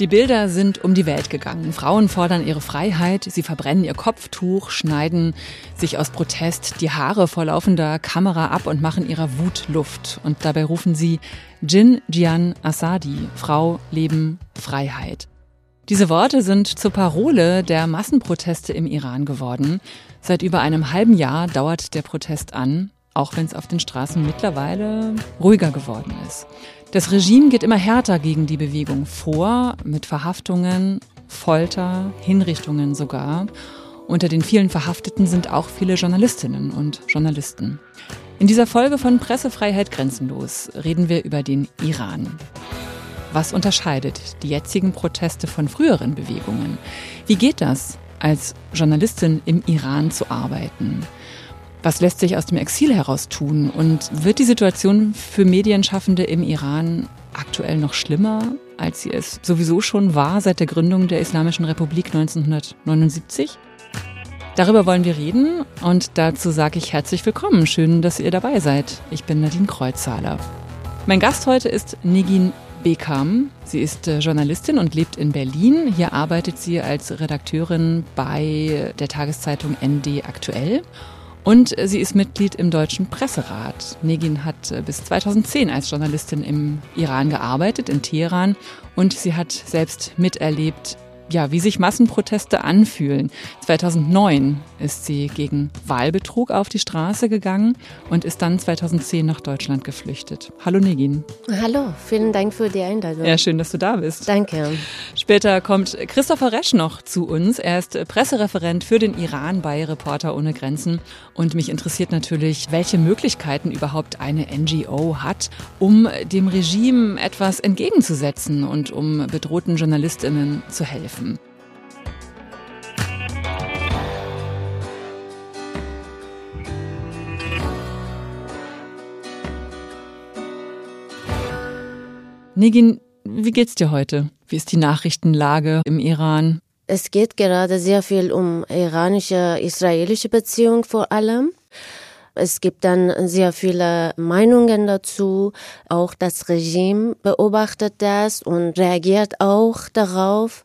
Die Bilder sind um die Welt gegangen. Frauen fordern ihre Freiheit, sie verbrennen ihr Kopftuch, schneiden sich aus Protest die Haare vor laufender Kamera ab und machen ihrer Wut Luft. Und dabei rufen sie Jin Jian Asadi, Frau, Leben, Freiheit. Diese Worte sind zur Parole der Massenproteste im Iran geworden. Seit über einem halben Jahr dauert der Protest an, auch wenn es auf den Straßen mittlerweile ruhiger geworden ist. Das Regime geht immer härter gegen die Bewegung vor, mit Verhaftungen, Folter, Hinrichtungen sogar. Unter den vielen Verhafteten sind auch viele Journalistinnen und Journalisten. In dieser Folge von Pressefreiheit grenzenlos reden wir über den Iran. Was unterscheidet die jetzigen Proteste von früheren Bewegungen? Wie geht das, als Journalistin im Iran zu arbeiten? Was lässt sich aus dem Exil heraus tun? Und wird die Situation für Medienschaffende im Iran aktuell noch schlimmer, als sie es sowieso schon war seit der Gründung der Islamischen Republik 1979? Darüber wollen wir reden und dazu sage ich herzlich willkommen. Schön, dass ihr dabei seid. Ich bin Nadine Kreuzzahler. Mein Gast heute ist Negin Bekam. Sie ist äh, Journalistin und lebt in Berlin. Hier arbeitet sie als Redakteurin bei der Tageszeitung ND Aktuell und sie ist Mitglied im Deutschen Presserat. Negin hat äh, bis 2010 als Journalistin im Iran gearbeitet, in Teheran. Und sie hat selbst miterlebt, ja, wie sich Massenproteste anfühlen. 2009 ist sie gegen Wahlbetrug auf die Straße gegangen und ist dann 2010 nach Deutschland geflüchtet. Hallo Negin. Hallo, vielen Dank für die Einladung. Ja, schön, dass du da bist. Danke. Später kommt Christopher Resch noch zu uns. Er ist Pressereferent für den Iran bei Reporter ohne Grenzen und mich interessiert natürlich, welche Möglichkeiten überhaupt eine NGO hat, um dem Regime etwas entgegenzusetzen und um bedrohten Journalistinnen zu helfen helfen. Negin, wie geht's dir heute? Wie ist die Nachrichtenlage im Iran? Es geht gerade sehr viel um iranische-israelische Beziehungen vor allem. Es gibt dann sehr viele Meinungen dazu. Auch das Regime beobachtet das und reagiert auch darauf.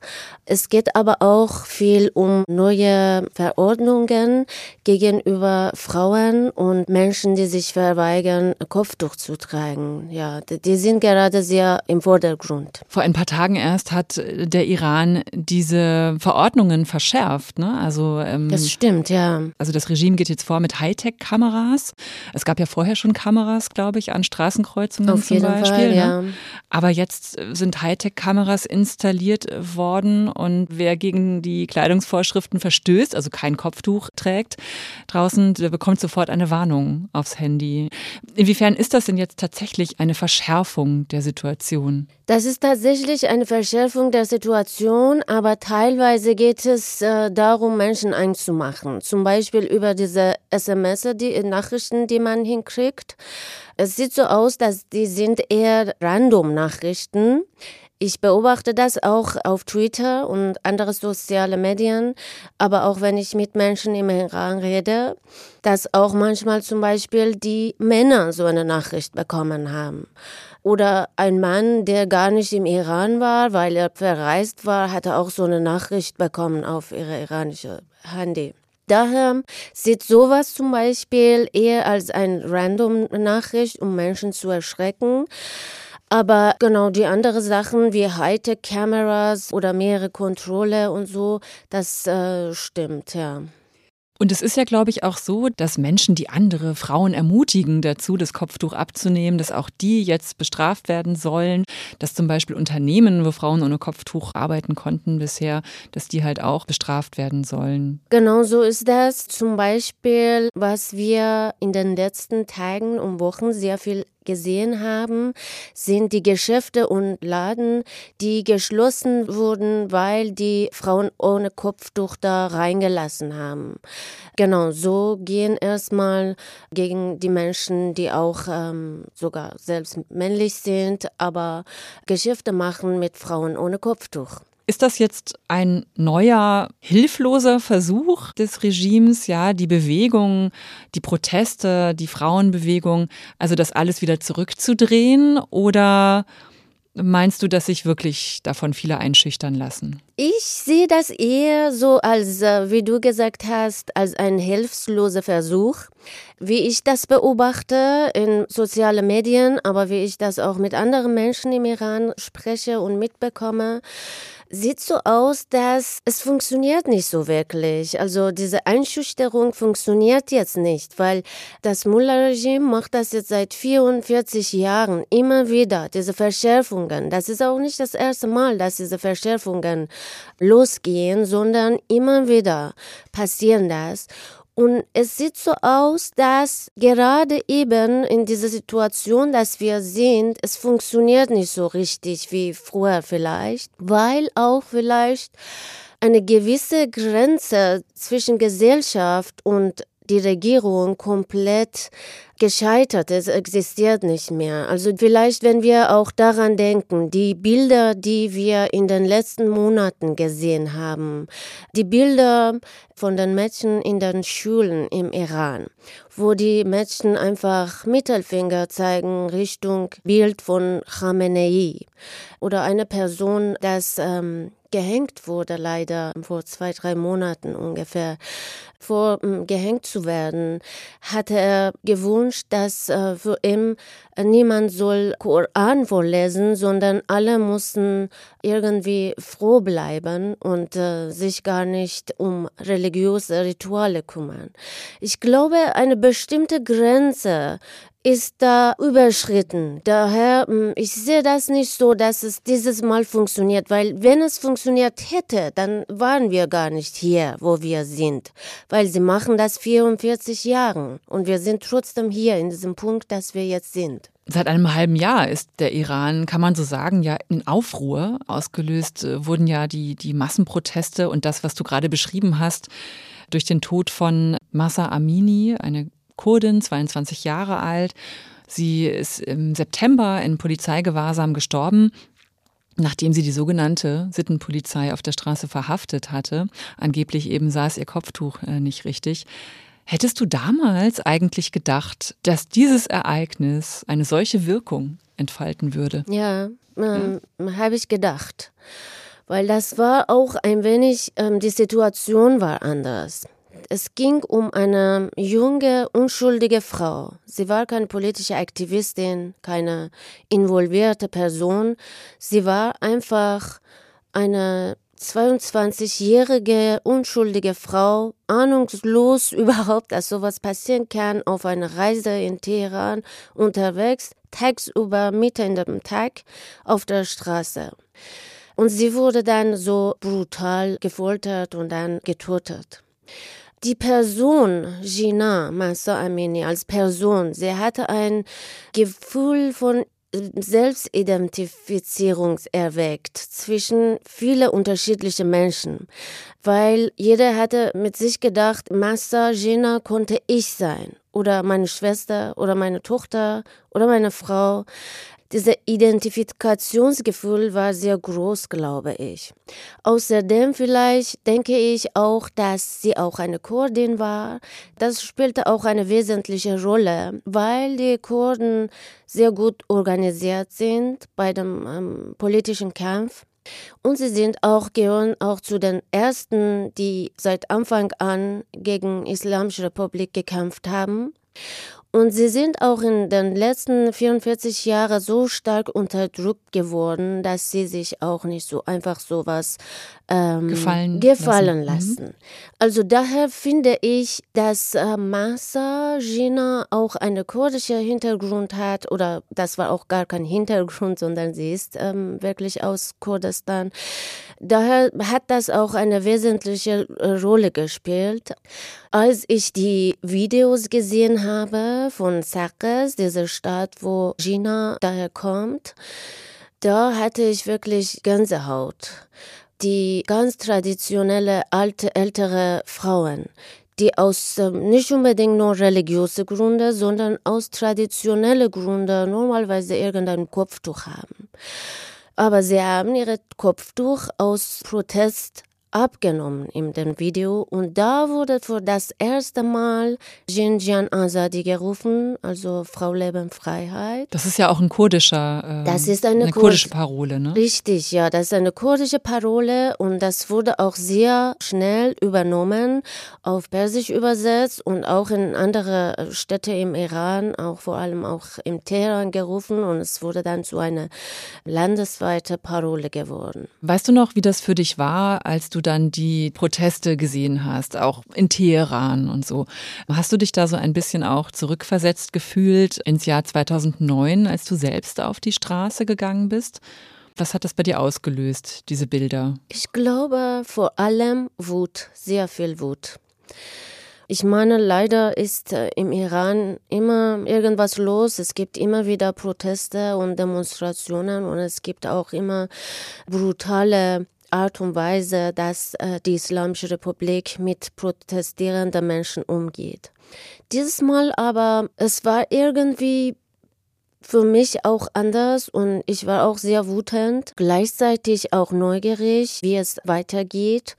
Es geht aber auch viel um neue Verordnungen gegenüber Frauen und Menschen, die sich verweigern, Kopftuch zu tragen. Ja, die sind gerade sehr im Vordergrund. Vor ein paar Tagen erst hat der Iran diese Verordnungen verschärft. Ne? Also ähm, das stimmt, ja. Also das Regime geht jetzt vor mit Hightech-Kameras. Es gab ja vorher schon Kameras, glaube ich, an Straßenkreuzungen Auf zum Beispiel. Fall, ne? ja. Aber jetzt sind Hightech-Kameras installiert worden und wer gegen die Kleidungsvorschriften verstößt, also kein Kopftuch trägt, draußen, der bekommt sofort eine Warnung aufs Handy. Inwiefern ist das denn jetzt tatsächlich eine Verschärfung der Situation? Das ist tatsächlich eine Verschärfung der Situation, aber teilweise geht es äh, darum, Menschen einzumachen. Zum Beispiel über diese SMS, die Nachrichten, die man hinkriegt. Es sieht so aus, dass die sind eher random Nachrichten. Ich beobachte das auch auf Twitter und andere soziale Medien, aber auch wenn ich mit Menschen im Iran rede, dass auch manchmal zum Beispiel die Männer so eine Nachricht bekommen haben. Oder ein Mann, der gar nicht im Iran war, weil er verreist war, hatte auch so eine Nachricht bekommen auf ihre iranische Handy. Daher sieht sowas zum Beispiel eher als eine random Nachricht, um Menschen zu erschrecken. Aber genau die anderen Sachen wie Hightech-Cameras oder mehrere Kontrolle und so, das äh, stimmt, ja. Und es ist ja, glaube ich, auch so, dass Menschen, die andere Frauen ermutigen dazu, das Kopftuch abzunehmen, dass auch die jetzt bestraft werden sollen, dass zum Beispiel Unternehmen, wo Frauen ohne Kopftuch arbeiten konnten bisher, dass die halt auch bestraft werden sollen. Genau so ist das. Zum Beispiel, was wir in den letzten Tagen und Wochen sehr viel gesehen haben, sind die Geschäfte und Laden, die geschlossen wurden, weil die Frauen ohne Kopftuch da reingelassen haben. Genau, so gehen erstmal gegen die Menschen, die auch ähm, sogar selbst männlich sind, aber Geschäfte machen mit Frauen ohne Kopftuch. Ist das jetzt ein neuer, hilfloser Versuch des Regimes, ja, die Bewegung, die Proteste, die Frauenbewegung, also das alles wieder zurückzudrehen? Oder meinst du, dass sich wirklich davon viele einschüchtern lassen? Ich sehe das eher so als, äh, wie du gesagt hast, als ein hilfloser Versuch. Wie ich das beobachte in sozialen Medien, aber wie ich das auch mit anderen Menschen im Iran spreche und mitbekomme, sieht so aus, dass es funktioniert nicht so wirklich. Also diese Einschüchterung funktioniert jetzt nicht, weil das Mullah-Regime macht das jetzt seit 44 Jahren immer wieder, diese Verschärfungen. Das ist auch nicht das erste Mal, dass diese Verschärfungen losgehen, sondern immer wieder passieren das. Und es sieht so aus, dass gerade eben in dieser Situation, dass wir sind, es funktioniert nicht so richtig wie früher vielleicht, weil auch vielleicht eine gewisse Grenze zwischen Gesellschaft und die Regierung komplett gescheitert. Es existiert nicht mehr. Also vielleicht, wenn wir auch daran denken, die Bilder, die wir in den letzten Monaten gesehen haben, die Bilder von den Mädchen in den Schulen im Iran, wo die Mädchen einfach Mittelfinger zeigen Richtung Bild von Khamenei oder eine Person, das ähm, gehängt wurde, leider vor zwei, drei Monaten ungefähr, vor um, gehängt zu werden, hatte er gewünscht, dass äh, für ihn äh, niemand soll Koran vorlesen, sondern alle mussten irgendwie froh bleiben und äh, sich gar nicht um religiöse Rituale kümmern. Ich glaube, eine bestimmte Grenze ist da überschritten. Daher, hm, ich sehe das nicht so, dass es dieses Mal funktioniert, weil wenn es funktioniert hätte, dann waren wir gar nicht hier, wo wir sind, weil sie machen das 44 Jahre und wir sind trotzdem hier in diesem Punkt, dass wir jetzt sind. Seit einem halben Jahr ist der Iran, kann man so sagen, ja in Aufruhr. Ausgelöst äh, wurden ja die, die Massenproteste und das, was du gerade beschrieben hast, durch den Tod von Massa Amini, eine Kurdin, 22 Jahre alt. Sie ist im September in Polizeigewahrsam gestorben nachdem sie die sogenannte Sittenpolizei auf der Straße verhaftet hatte. Angeblich eben saß ihr Kopftuch äh, nicht richtig. Hättest du damals eigentlich gedacht, dass dieses Ereignis eine solche Wirkung entfalten würde? Ja, ähm, ja. habe ich gedacht. Weil das war auch ein wenig, ähm, die Situation war anders. Es ging um eine junge, unschuldige Frau. Sie war keine politische Aktivistin, keine involvierte Person. Sie war einfach eine 22-jährige, unschuldige Frau, ahnungslos überhaupt, dass sowas passieren kann, auf einer Reise in Teheran unterwegs, tagsüber, mitten in dem Tag, auf der Straße. Und sie wurde dann so brutal gefoltert und dann getötet. Die Person Gina Massa Amini als Person, sie hatte ein Gefühl von Selbstidentifizierung erweckt zwischen viele unterschiedliche Menschen, weil jeder hatte mit sich gedacht, Massa Gina konnte ich sein oder meine Schwester oder meine Tochter oder meine Frau. Dieses Identifikationsgefühl war sehr groß, glaube ich. Außerdem vielleicht denke ich auch, dass sie auch eine Kurdin war. Das spielte auch eine wesentliche Rolle, weil die Kurden sehr gut organisiert sind bei dem ähm, politischen Kampf. Und sie sind auch, gehören auch zu den ersten, die seit Anfang an gegen Islamische Republik gekämpft haben. Und sie sind auch in den letzten 44 Jahren so stark unterdrückt geworden, dass sie sich auch nicht so einfach sowas ähm, gefallen, gefallen lassen. lassen. Mhm. Also daher finde ich, dass äh, Masa Gina auch einen kurdischen Hintergrund hat, oder das war auch gar kein Hintergrund, sondern sie ist ähm, wirklich aus Kurdistan. Daher hat das auch eine wesentliche äh, Rolle gespielt. Als ich die Videos gesehen habe von Sakes, dieser Stadt, wo Gina daher kommt, da hatte ich wirklich Gänsehaut. Die ganz traditionelle alte, ältere Frauen, die aus ähm, nicht unbedingt nur religiöse Gründe, sondern aus traditionelle Gründe normalerweise irgendein Kopftuch haben. Aber sie haben ihre Kopftuch aus Protest abgenommen in dem Video und da wurde für das erste Mal Jinjian Azadi gerufen, also Frau Leben Freiheit. Das ist ja auch ein kurdischer, äh, das ist eine, eine kurdische Parole, ne? Richtig, ja, das ist eine kurdische Parole und das wurde auch sehr schnell übernommen, auf Persisch übersetzt und auch in andere Städte im Iran, auch vor allem auch im Teheran gerufen und es wurde dann zu einer landesweiten Parole geworden. Weißt du noch, wie das für dich war, als du du dann die Proteste gesehen hast, auch in Teheran und so. Hast du dich da so ein bisschen auch zurückversetzt gefühlt ins Jahr 2009, als du selbst auf die Straße gegangen bist? Was hat das bei dir ausgelöst, diese Bilder? Ich glaube vor allem Wut, sehr viel Wut. Ich meine, leider ist äh, im Iran immer irgendwas los. Es gibt immer wieder Proteste und Demonstrationen und es gibt auch immer brutale Art und Weise, dass äh, die Islamische Republik mit protestierenden Menschen umgeht. Dieses Mal aber, es war irgendwie für mich auch anders und ich war auch sehr wütend, gleichzeitig auch neugierig, wie es weitergeht.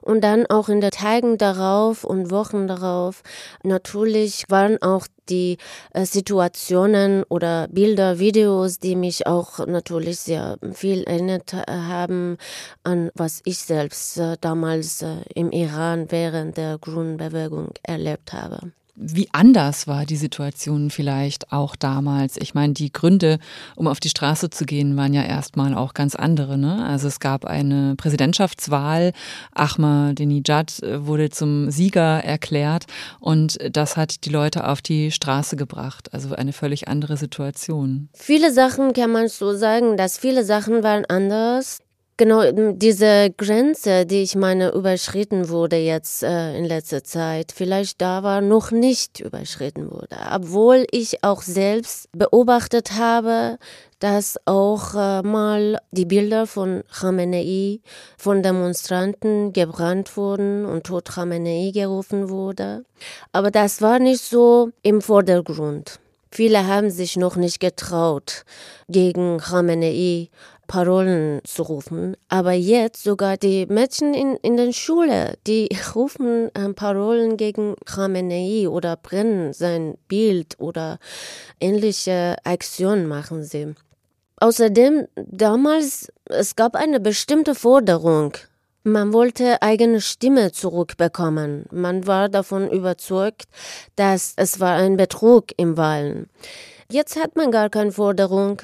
Und dann auch in den Tagen darauf und Wochen darauf natürlich waren auch die äh, Situationen oder Bilder, Videos, die mich auch natürlich sehr viel erinnert äh, haben an was ich selbst äh, damals im Iran während der Grundbewegung erlebt habe wie anders war die Situation vielleicht auch damals? Ich meine, die Gründe, um auf die Straße zu gehen, waren ja erstmal auch ganz andere. Ne? Also es gab eine Präsidentschaftswahl, Ahmadinejad äh, wurde zum Sieger erklärt und das hat die Leute auf die Straße gebracht. Also eine völlig andere Situation. Viele Sachen kann man so sagen, dass viele Sachen waren anders. Genau, diese Grenze, die ich meine, überschritten wurde jetzt äh, in letzter Zeit, vielleicht da war noch nicht überschritten wurde. Obwohl ich auch selbst beobachtet habe, dass auch äh, mal die Bilder von Khamenei von Demonstranten gebrannt wurden und Tod Khamenei gerufen wurde. Aber das war nicht so im Vordergrund. Viele haben sich noch nicht getraut, gegen Khamenei Parolen zu rufen. Aber jetzt sogar die Mädchen in, in der Schule, die rufen äh, Parolen gegen Khamenei oder brennen sein Bild oder ähnliche Aktionen machen sie. Außerdem, damals, es gab eine bestimmte Forderung. Man wollte eigene Stimme zurückbekommen. Man war davon überzeugt, dass es war ein Betrug im Wahlen. Jetzt hat man gar keine Forderung.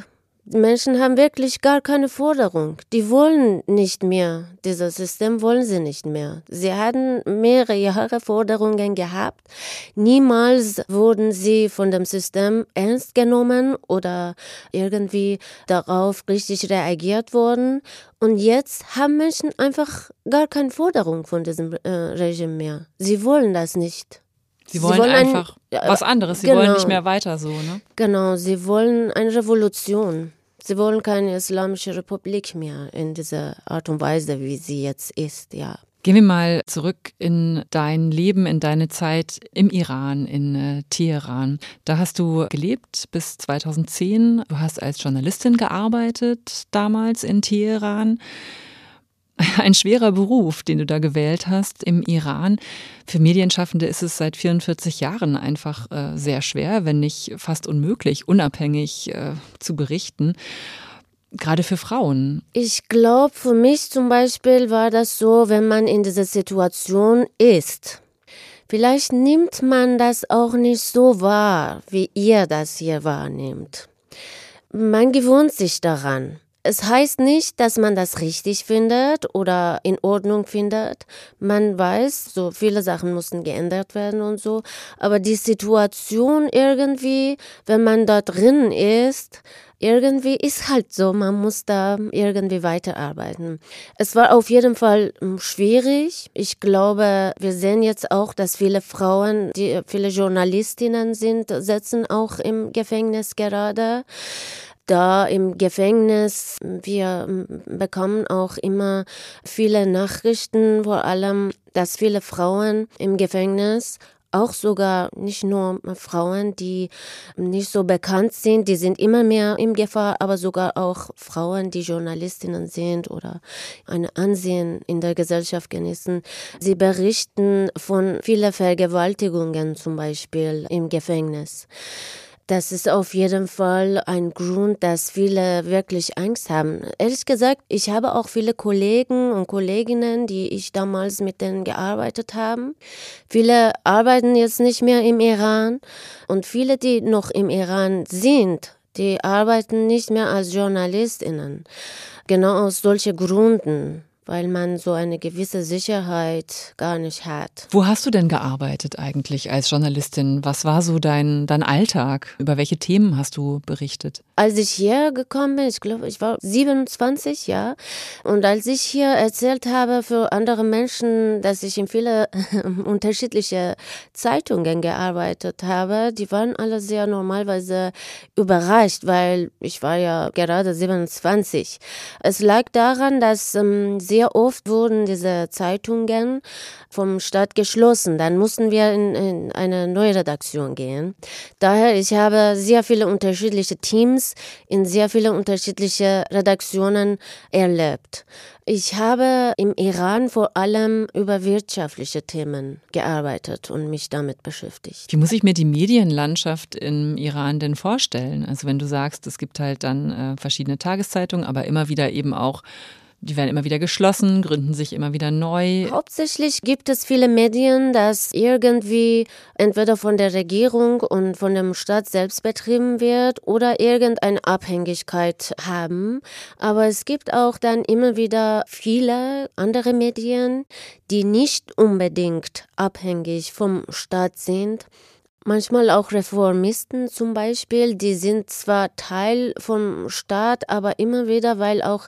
Die Menschen haben wirklich gar keine Forderung. Die wollen nicht mehr. Dieses System wollen sie nicht mehr. Sie hatten mehrere Jahre Forderungen gehabt. Niemals wurden sie von dem System ernst genommen oder irgendwie darauf richtig reagiert worden. Und jetzt haben Menschen einfach gar keine Forderung von diesem äh, Regime mehr. Sie wollen das nicht. Sie wollen, sie wollen einfach ein, was anderes. Sie genau, wollen nicht mehr weiter so, ne? Genau, sie wollen eine Revolution. Sie wollen keine islamische Republik mehr in dieser Art und Weise, wie sie jetzt ist, ja. Gehen wir mal zurück in dein Leben, in deine Zeit im Iran, in äh, Teheran. Da hast du gelebt bis 2010. Du hast als Journalistin gearbeitet damals in Teheran. ein schwerer Beruf, den du da gewählt hast im Iran. Für Medienschaffende ist es seit 44 Jahren einfach äh, sehr schwer, wenn nicht fast unmöglich, unabhängig äh, zu berichten. Gerade für Frauen. Ich glaube, für mich zum Beispiel war das so, wenn man in dieser Situation ist. Vielleicht nimmt man das auch nicht so wahr, wie ihr das hier wahrnehmt. Man gewöhnt sich daran. Es heißt nicht, dass man das richtig findet oder in Ordnung findet. Man weiß, so viele Sachen mussten geändert werden und so. Aber die Situation irgendwie, wenn man da drin ist, irgendwie ist halt so, man muss da irgendwie weiterarbeiten. Es war auf jeden Fall hm, schwierig. Ich glaube, wir sehen jetzt auch, dass viele Frauen, die viele Journalistinnen sind, sitzen auch im Gefängnis gerade da im Gefängnis. Wir bekommen auch immer viele Nachrichten, vor allem, dass viele Frauen im Gefängnis auch sogar nicht nur Frauen, die nicht so bekannt sind, die sind immer mehr in Gefahr, aber sogar auch Frauen, die Journalistinnen sind oder ein Ansehen in der Gesellschaft genießen. Sie berichten von vielen Vergewaltigungen zum Beispiel im Gefängnis. Das ist auf jeden Fall ein Grund, dass viele wirklich Angst haben. Ehrlich gesagt, ich habe auch viele Kollegen und Kolleginnen, die ich damals mit denen gearbeitet habe. Viele arbeiten jetzt nicht mehr im Iran und viele, die noch im Iran sind, die arbeiten nicht mehr als Journalistinnen. Genau aus solchen Gründen weil man so eine gewisse Sicherheit gar nicht hat. Wo hast du denn gearbeitet eigentlich als Journalistin? Was war so dein, dein Alltag? Über welche Themen hast du berichtet? Als ich hier gekommen bin, ich glaube, ich war 27, ja. Und als ich hier erzählt habe für andere Menschen, dass ich in viele unterschiedliche Zeitungen gearbeitet habe, die waren alle sehr normalerweise überrascht, weil ich war ja gerade 27. Es lag daran, dass ähm, sie sehr oft wurden diese Zeitungen vom Staat geschlossen. Dann mussten wir in, in eine neue Redaktion gehen. Daher, ich habe sehr viele unterschiedliche Teams in sehr viele unterschiedliche Redaktionen erlebt. Ich habe im Iran vor allem über wirtschaftliche Themen gearbeitet und mich damit beschäftigt. Wie muss ich mir die Medienlandschaft im Iran denn vorstellen? Also wenn du sagst, es gibt halt dann äh, verschiedene Tageszeitungen, aber immer wieder eben auch die werden immer wieder geschlossen, gründen sich immer wieder neu. Hauptsächlich gibt es viele Medien, das irgendwie entweder von der Regierung und von dem Staat selbst betrieben wird oder irgendeine Abhängigkeit haben. Aber es gibt auch dann immer wieder viele andere Medien, die nicht unbedingt abhängig vom Staat sind Manchmal auch Reformisten zum Beispiel, die sind zwar Teil vom Staat, aber immer wieder, weil auch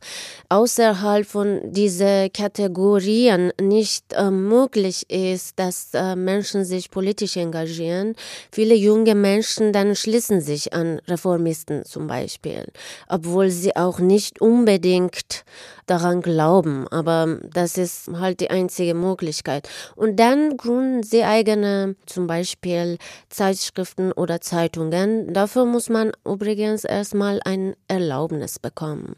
außerhalb von diesen Kategorien nicht äh, möglich ist, dass äh, Menschen sich politisch engagieren. Viele junge Menschen dann schließen sich an Reformisten zum Beispiel, obwohl sie auch nicht unbedingt daran glauben, aber das ist halt die einzige Möglichkeit. Und dann gründen sie eigene, zum Beispiel Zeitschriften oder Zeitungen. Dafür muss man übrigens erstmal ein Erlaubnis bekommen.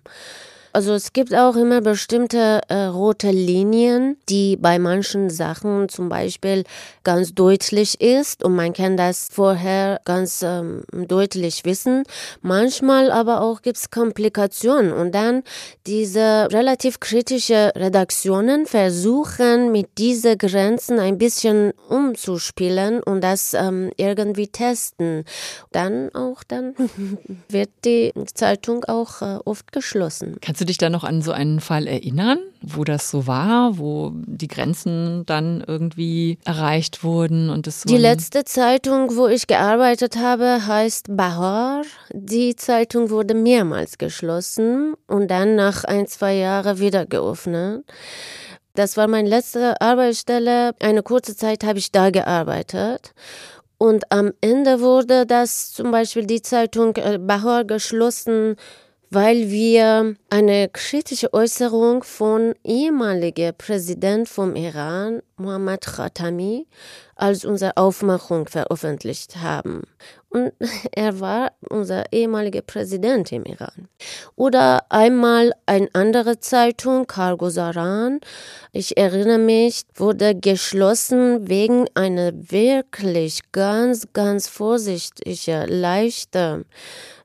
Also es gibt auch immer bestimmte äh, rote Linien, die bei manchen Sachen zum Beispiel ganz deutlich ist und man kann das vorher ganz ähm, deutlich wissen. Manchmal aber auch gibt es Komplikationen und dann diese relativ kritische Redaktionen versuchen mit diesen Grenzen ein bisschen umzuspielen und das ähm, irgendwie testen. Dann auch dann wird die Zeitung auch äh, oft geschlossen. Kannst du dich da noch an so einen Fall erinnern, wo das so war, wo die Grenzen dann irgendwie erreicht wurden und es Die letzte Zeitung, wo ich gearbeitet habe, heißt Bahar. Die Zeitung wurde mehrmals geschlossen und dann nach ein, zwei Jahren wieder geöffnet. Das war meine letzte Arbeitsstelle. Eine kurze Zeit habe ich da gearbeitet. Und am Ende wurde das zum Beispiel die Zeitung äh, Bahar geschlossen, weil wir eine kritische Äußerung von ehemaliger Präsident vom Iran, Mohammad Khatami, als unsere Aufmachung veröffentlicht haben. Und er war unser ehemaliger Präsident im Iran. Oder einmal eine andere Zeitung, Cargo Saran, ich erinnere mich, wurde geschlossen wegen einer wirklich ganz, ganz vorsichtigen, leichten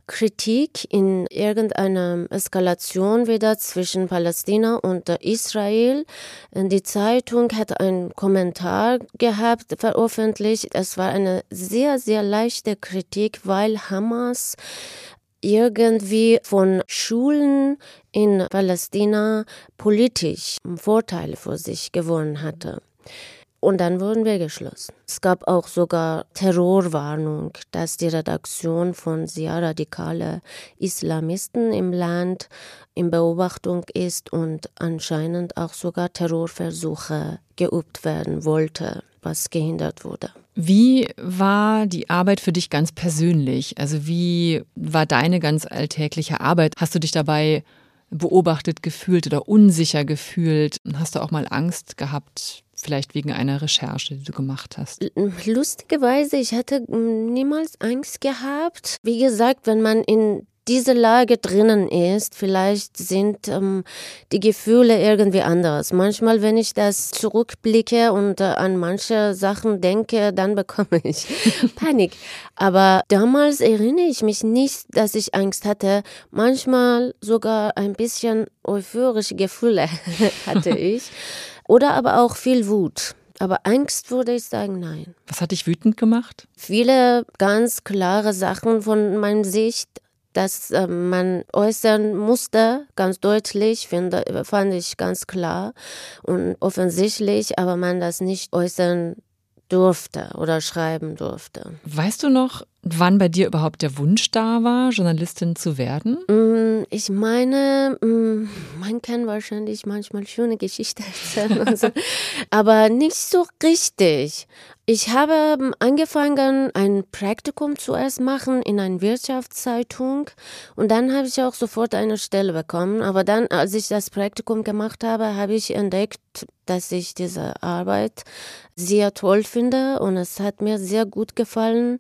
Kritik in irgendeiner Eskalation wieder zwischen Palästina und Israel. Die Zeitung hat einen Kommentar gehabt, veröffentlicht. Es war eine sehr, sehr leichte Kritik, weil Hamas irgendwie von Schulen in Palästina politisch Vorteile für sich gewonnen hatte. Und dann wurden wir geschlossen. Es gab auch sogar Terrorwarnung, dass die Redaktion von sehr radikalen Islamisten im Land in Beobachtung ist und anscheinend auch sogar Terrorversuche geübt werden wollte, was gehindert wurde. Wie war die Arbeit für dich ganz persönlich? Also wie war deine ganz alltägliche Arbeit? Hast du dich dabei beobachtet gefühlt oder unsicher gefühlt? Hast du auch mal Angst gehabt, vielleicht wegen einer Recherche, die du gemacht hast? Lustigerweise, ich hatte niemals Angst gehabt. Wie gesagt, wenn man in diese Lage drinnen ist, vielleicht sind ähm, die Gefühle irgendwie anders. Manchmal, wenn ich das zurückblicke und äh, an manche Sachen denke, dann bekomme ich Panik. Aber damals erinnere ich mich nicht, dass ich Angst hatte. Manchmal sogar ein bisschen euphorische Gefühle hatte ich. Oder aber auch viel Wut. Aber Angst würde ich sagen, nein. Was hat dich wütend gemacht? Viele ganz klare Sachen von meiner Sicht dass äh, man äußern musste, ganz deutlich, finde, fand ich ganz klar und offensichtlich, aber man das nicht äußern durfte oder schreiben durfte. Weißt du noch, wann bei dir überhaupt der Wunsch da war, Journalistin zu werden? Mm, ich meine, mm, man kann wahrscheinlich manchmal schöne Geschichten erzählen, so, aber nicht so richtig. Ich habe ähm, angefangen, ein Praktikum zuerst machen in einer Wirtschaftszeitung und dann habe ich auch sofort eine Stelle bekommen. Aber dann, als ich das Praktikum gemacht habe, habe ich entdeckt, dass ich diese Arbeit sehr toll finde und es hat mir sehr gut gefallen.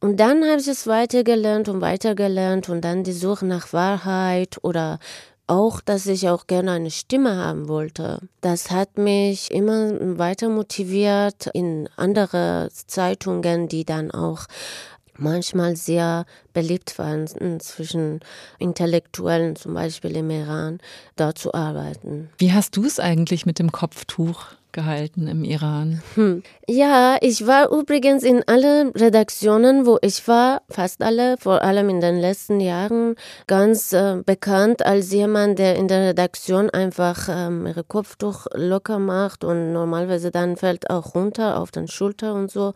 Und dann habe ich es weitergelernt und weitergelernt und dann die Suche nach Wahrheit oder auch, dass ich auch gerne eine Stimme haben wollte. Das hat mich immer weiter motiviert in andere Zeitungen, die dann auch manchmal sehr beliebt waren zwischen Intellektuellen, zum Beispiel im Iran, dort zu arbeiten. Wie hast du es eigentlich mit dem Kopftuch gehalten im Iran? Hm. Ja, ich war übrigens in allen Redaktionen, wo ich war, fast alle, vor allem in den letzten Jahren, ganz äh, bekannt als jemand, der in der Redaktion einfach ähm, ihre Kopftuch locker macht und normalerweise dann fällt auch runter auf den Schulter und so.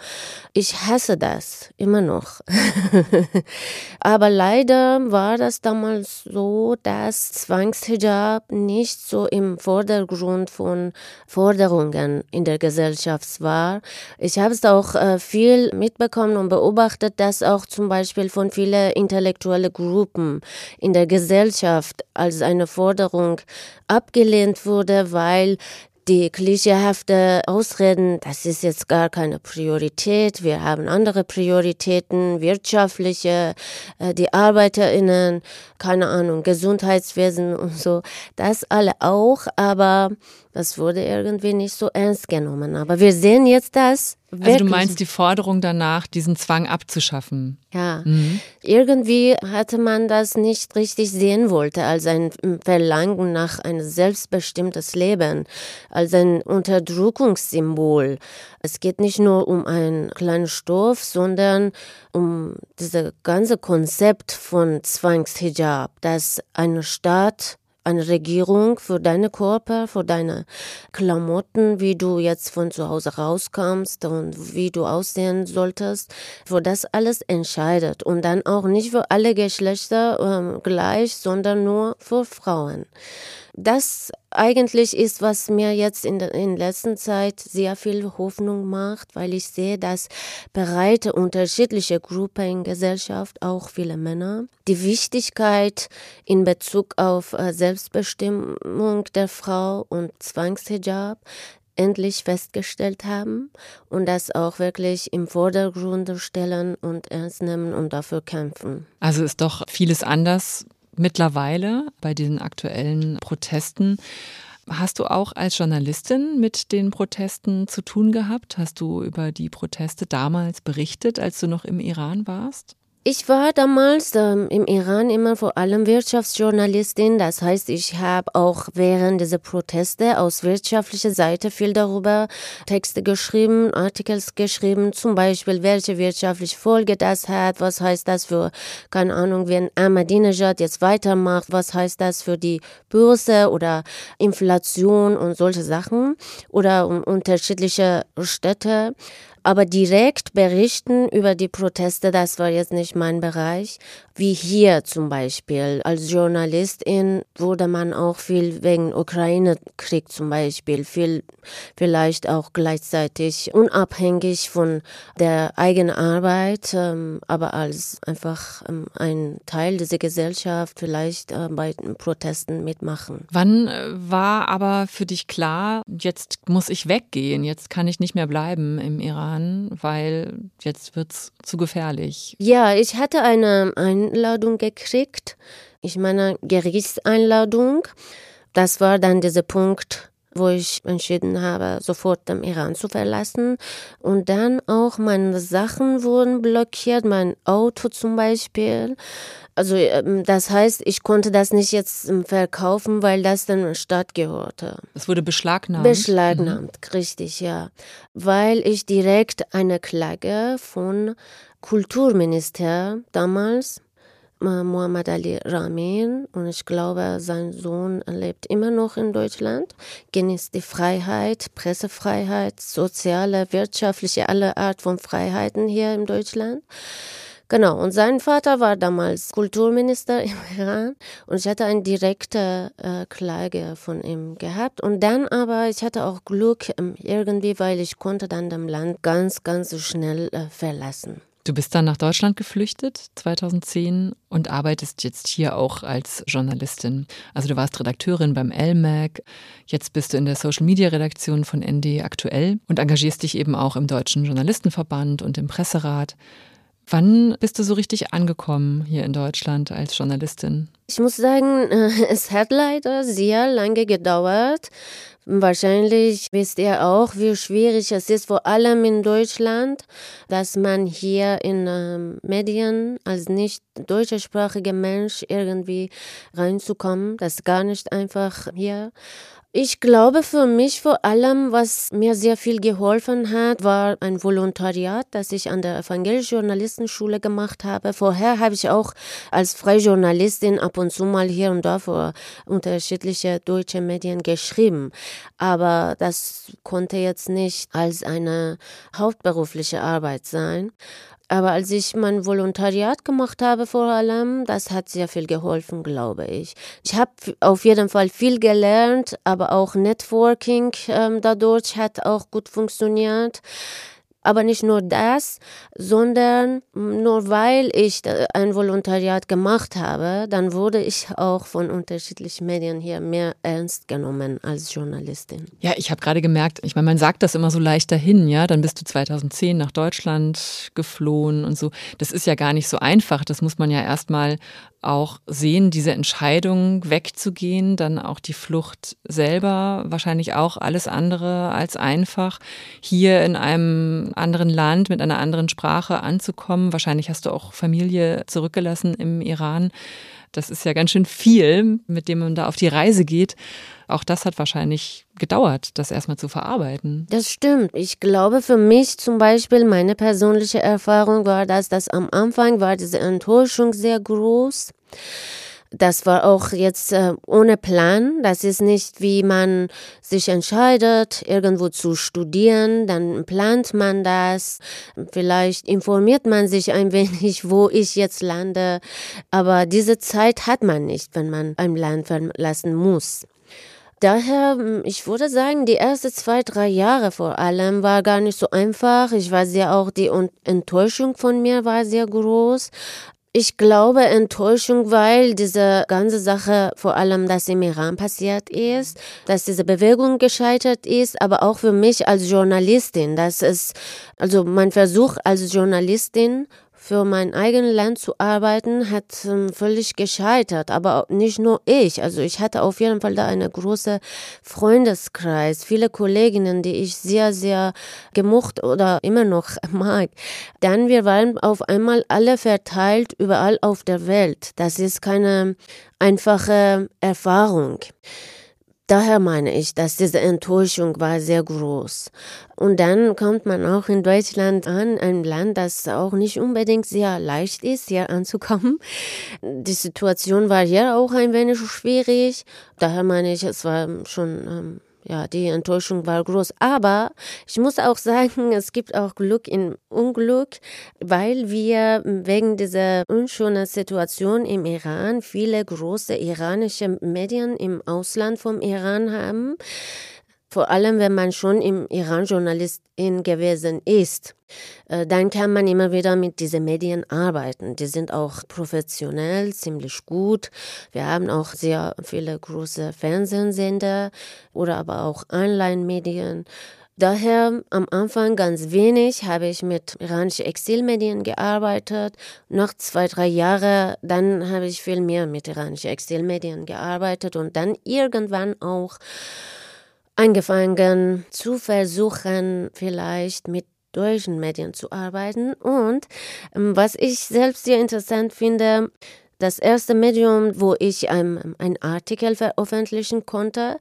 Ich hasse das immer noch. Aber leider war das damals so, dass Zwangshijab nicht so im Vordergrund von Forderungen in der Gesellschaft war. Ich habe es auch äh, viel mitbekommen und beobachtet, dass auch zum Beispiel von vielen intellektuellen Gruppen in der Gesellschaft als eine Forderung abgelehnt wurde, weil die klischeehafte Ausreden, das ist jetzt gar keine Priorität, wir haben andere Prioritäten, wirtschaftliche, äh, die ArbeiterInnen, keine Ahnung, Gesundheitswesen und so, das alle auch, aber das wurde irgendwie nicht so ernst genommen. Aber wir sehen jetzt das. Wirklich. Also du meinst die Forderung danach, diesen Zwang abzuschaffen? Ja. Mhm. Irgendwie hatte man das nicht richtig sehen wollte als ein Verlangen nach ein selbstbestimmtes Leben, als ein Unterdrückungssymbol. Es geht nicht nur um einen kleinen Stoff, sondern um dieses ganze Konzept von Zwangshijab, dass eine Staat eine Regierung für deine Körper, für deine Klamotten, wie du jetzt von zu Hause rauskommst und wie du aussehen solltest, für das alles entscheidet. Und dann auch nicht für alle Geschlechter äh, gleich, sondern nur für Frauen das eigentlich ist, was mir jetzt in der in letzter Zeit sehr viel Hoffnung macht, weil ich sehe, dass breite unterschiedliche Gruppen in Gesellschaft, auch viele Männer, die Wichtigkeit in Bezug auf äh, Selbstbestimmung der Frau und Zwangshijab endlich festgestellt haben und das auch wirklich im Vordergrund stellen und ernst nehmen und dafür kämpfen. Also ist doch vieles anders mittlerweile bei diesen aktuellen Protesten. Hast du auch als Journalistin mit den Protesten zu tun gehabt? Hast du über die Proteste damals berichtet, als du noch im Iran warst? Ich war damals ähm, im Iran immer vor allem Wirtschaftsjournalistin. Das heißt, ich habe auch während dieser Proteste aus wirtschaftlicher Seite viel darüber Texte geschrieben, Artikel geschrieben, zum Beispiel, welche wirtschaftliche Folge das hat, was heißt das für, keine Ahnung, wenn Ahmadinejad jetzt weitermacht, was heißt das für die Börse oder Inflation und solche Sachen oder um unterschiedliche Städte. Aber direkt berichten über die Proteste, das war jetzt nicht mein Bereich. Wie hier zum Beispiel. Als Journalistin wurde man auch viel wegen Ukraine-Krieg zum Beispiel, viel vielleicht auch gleichzeitig unabhängig von der eigenen Arbeit, ähm, aber als einfach ähm, ein Teil dieser Gesellschaft vielleicht äh, bei Protesten mitmachen. Wann äh, war aber für dich klar, jetzt muss ich weggehen, jetzt kann ich nicht mehr bleiben im Iran, weil jetzt wird es zu gefährlich? Ja, ich hatte eine Einladung gekriegt. Ich meine Gerichtseinladung. Das war dann dieser Punkt, wo ich entschieden habe, sofort den Iran zu verlassen. Und dann auch meine Sachen wurden blockiert, mein Auto zum Beispiel. Also ähm, das heißt, ich konnte das nicht jetzt ähm, verkaufen, weil das dann Stadt gehörte. Es wurde beschlagnahmt. Beschlagnahmt, mhm. richtig, ja. Weil ich direkt eine Klage von Kulturminister damals Muhammad Ali Ramin und ich glaube, sein Sohn lebt immer noch in Deutschland, genießt die Freiheit, Pressefreiheit, soziale, wirtschaftliche, alle Art von Freiheiten hier in Deutschland. Genau, und sein Vater war damals Kulturminister im Iran und ich hatte eine direkte äh, Klage von ihm gehabt. Und dann aber, ich hatte auch Glück ähm, irgendwie, weil ich konnte dann das Land ganz, ganz schnell äh, verlassen. Du bist dann nach Deutschland geflüchtet 2010 und arbeitest jetzt hier auch als Journalistin. Also du warst Redakteurin beim LMAC, jetzt bist du in der Social Media Redaktion von ND aktuell und engagierst dich eben auch im Deutschen Journalistenverband und im Presserat. Wann bist du so richtig angekommen hier in Deutschland als Journalistin? Ich muss sagen, äh, es hat leider sehr lange gedauert. Wahrscheinlich wisst ihr auch, wie schwierig es ist, vor allem in Deutschland, dass man hier in ähm, Medien als nicht deutschsprachiger Mensch irgendwie reinzukommen. Das ist gar nicht einfach hier. Ich glaube für mich vor allem, was mir sehr viel geholfen hat, war ein Volontariat, das ich an der Evangelischen Journalistenschule gemacht habe. Vorher habe ich auch als freie Journalistin ab und zu mal hier und da für unterschiedliche deutsche Medien geschrieben. Aber das konnte jetzt nicht als eine hauptberufliche Arbeit sein. Aber als ich mein Volontariat gemacht habe vor allem, das hat sehr viel geholfen, glaube ich. Ich habe auf jeden Fall viel gelernt, aber auch Networking ähm, dadurch hat auch gut funktioniert. Aber nicht nur das, sondern nur weil ich ein Volontariat gemacht habe, dann wurde ich auch von unterschiedlichen Medien hier mehr ernst genommen als Journalistin. Ja, ich habe gerade gemerkt, ich meine, man sagt das immer so leicht dahin, ja, dann bist du 2010 nach Deutschland geflohen und so. Das ist ja gar nicht so einfach. Das muss man ja erstmal auch sehen, diese Entscheidung wegzugehen, dann auch die Flucht selber, wahrscheinlich auch alles andere als einfach, hier in einem anderen Land mit einer anderen Sprache anzukommen. Wahrscheinlich hast du auch Familie zurückgelassen im Iran. Das ist ja ganz schön viel, mit dem man da auf die Reise geht. Auch das hat wahrscheinlich gedauert, das erstmal zu verarbeiten. Das stimmt. Ich glaube, für mich zum Beispiel, meine persönliche Erfahrung war das, dass am Anfang war diese Enttäuschung sehr groß. Das war auch jetzt äh, ohne Plan. Das ist nicht, wie man sich entscheidet, irgendwo zu studieren. Dann plant man das. Vielleicht informiert man sich ein wenig, wo ich jetzt lande. Aber diese Zeit hat man nicht, wenn man ein Land verlassen muss. Daher, hm, ich würde sagen, die ersten zwei, drei Jahre vor allem war gar nicht so einfach. Ich war sehr auch, die Enttäuschung von mir war sehr groß. Ich glaube Enttäuschung, weil diese ganze Sache, vor allem, dass im Iran passiert ist, dass diese Bewegung gescheitert ist, aber auch für mich als Journalistin, dass es, also mein Versuch als Journalistin für mein eigenes Land zu arbeiten, hat ähm, völlig gescheitert. Aber nicht nur ich. Also ich hatte auf jeden Fall da einen großen Freundeskreis, viele Kolleginnen, die ich sehr, sehr gemocht oder immer noch mag. Dann wir waren auf einmal alle verteilt überall auf der Welt. Das ist keine einfache Erfahrung. Daher meine ich, dass diese Enttäuschung war sehr groß. Und dann kommt man auch in Deutschland an, ein Land, das auch nicht unbedingt sehr leicht ist, hier anzukommen. Die Situation war hier auch ein wenig schwierig. Daher meine ich, es war schon ähm, ja, die Enttäuschung war groß. Aber ich muss auch sagen, es gibt auch Glück in Unglück, weil wir wegen dieser unschönen Situation im Iran viele große iranische Medien im Ausland vom Iran haben. Vor allem, wenn man schon im Iran Journalistin gewesen ist, äh, dann kann man immer wieder mit diesen Medien arbeiten. Die sind auch professionell, ziemlich gut. Wir haben auch sehr viele große Fernsehsender oder aber auch Online-Medien. Daher am Anfang ganz wenig habe ich mit iranischen Exilmedien gearbeitet. Nach zwei, drei Jahren, dann habe ich viel mehr mit iranischen Exilmedien gearbeitet und dann irgendwann auch angefangen zu versuchen, vielleicht mit deutschen Medien zu arbeiten. Und ähm, was ich selbst sehr interessant finde, das erste Medium, wo ich ein, ein Artikel veröffentlichen konnte,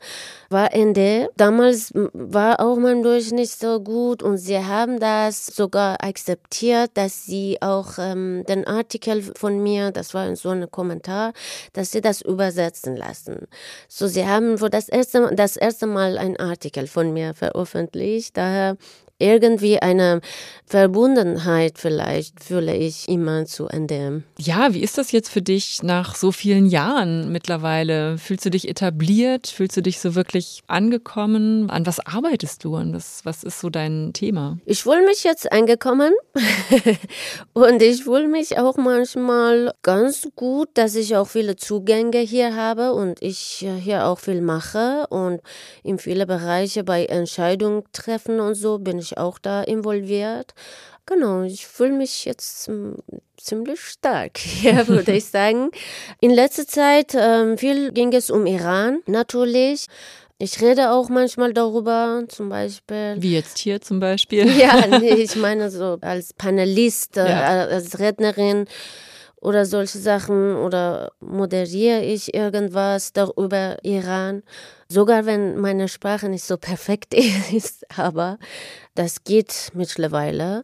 war ND. Damals war auch mein Deutsch nicht so gut und sie haben das sogar akzeptiert, dass sie auch ähm, den Artikel von mir, das war so ein Kommentar, dass sie das übersetzen lassen. So, sie haben für das erste, das erste Mal ein Artikel von mir veröffentlicht. Daher irgendwie eine Verbundenheit vielleicht fühle ich immer zu NDM. Ja, wie ist das jetzt für dich nach so vielen Jahren mittlerweile? Fühlst du dich etabliert? Fühlst du dich so wirklich angekommen? An was arbeitest du? An was, was ist so dein Thema? Ich fühle mich jetzt angekommen und ich fühle mich auch manchmal ganz gut, dass ich auch viele Zugänge hier habe und ich hier auch viel mache und in viele Bereiche bei Entscheidungen treffen und so bin ich ich auch da involviert. Genau, ich fühle mich jetzt hm, ziemlich stark hier, würde ich sagen. In letzter Zeit ähm, viel ging es um Iran, natürlich. Ich rede auch manchmal darüber, zum Beispiel. Wie jetzt hier zum Beispiel? Ja, nee, ich meine so als Panelist, äh, ja. als Rednerin oder solche Sachen oder moderiere ich irgendwas darüber Iran. Sogar wenn meine Sprache nicht so perfekt ist, aber das geht mittlerweile.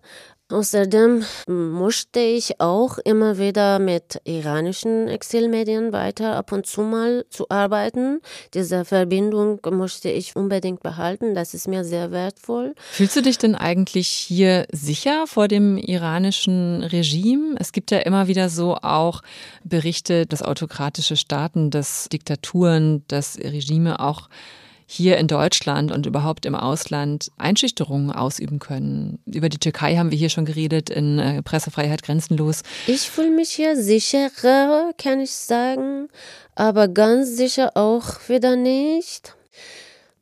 Außerdem musste ich auch immer wieder mit iranischen Exilmedien weiter ab und zu mal zu arbeiten. Diese Verbindung musste ich unbedingt behalten. Das ist mir sehr wertvoll. Fühlst du dich denn eigentlich hier sicher vor dem iranischen Regime? Es gibt ja immer wieder so auch Berichte, dass autokratische Staaten, dass Diktaturen, dass Regime auch hier in Deutschland und überhaupt im Ausland Einschüchterungen ausüben können. Über die Türkei haben wir hier schon geredet in äh, Pressefreiheit grenzenlos. Ich fühle mich hier sicherer, kann ich sagen, aber ganz sicher auch wieder nicht,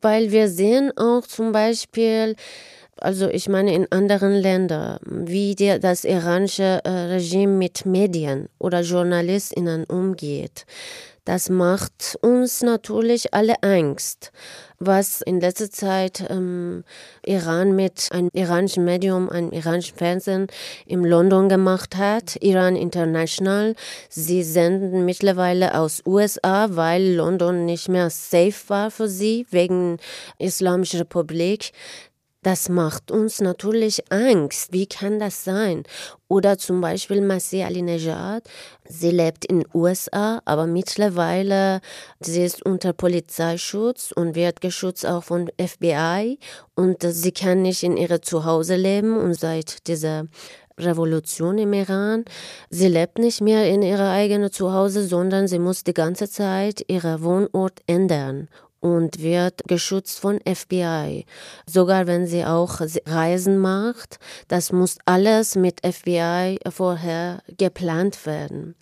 weil wir sehen auch zum Beispiel, also ich meine in anderen Ländern, wie der, das iranische äh, Regime mit Medien oder JournalistInnen umgeht. Das macht uns natürlich alle Angst. Was in letzter Zeit ähm, Iran mit einem iranischen Medium, einem iranischen Fernsehen in London gemacht hat, Iran International. Sie senden mittlerweile aus USA, weil London nicht mehr safe war für sie wegen Islamischer Republik. Das macht uns natürlich Angst. Wie kann das sein? Oder zum Beispiel Masih Alinejad. Sie lebt in den USA, aber mittlerweile sie ist unter Polizeischutz und wird geschützt auch von FBI. Und sie kann nicht in ihre Zuhause leben und seit dieser Revolution im Iran. Sie lebt nicht mehr in ihrer eigenen Zuhause, sondern sie muss die ganze Zeit ihren Wohnort ändern und wird geschützt von FBI. Sogar wenn sie auch Reisen macht, das muss alles mit FBI vorher geplant werden.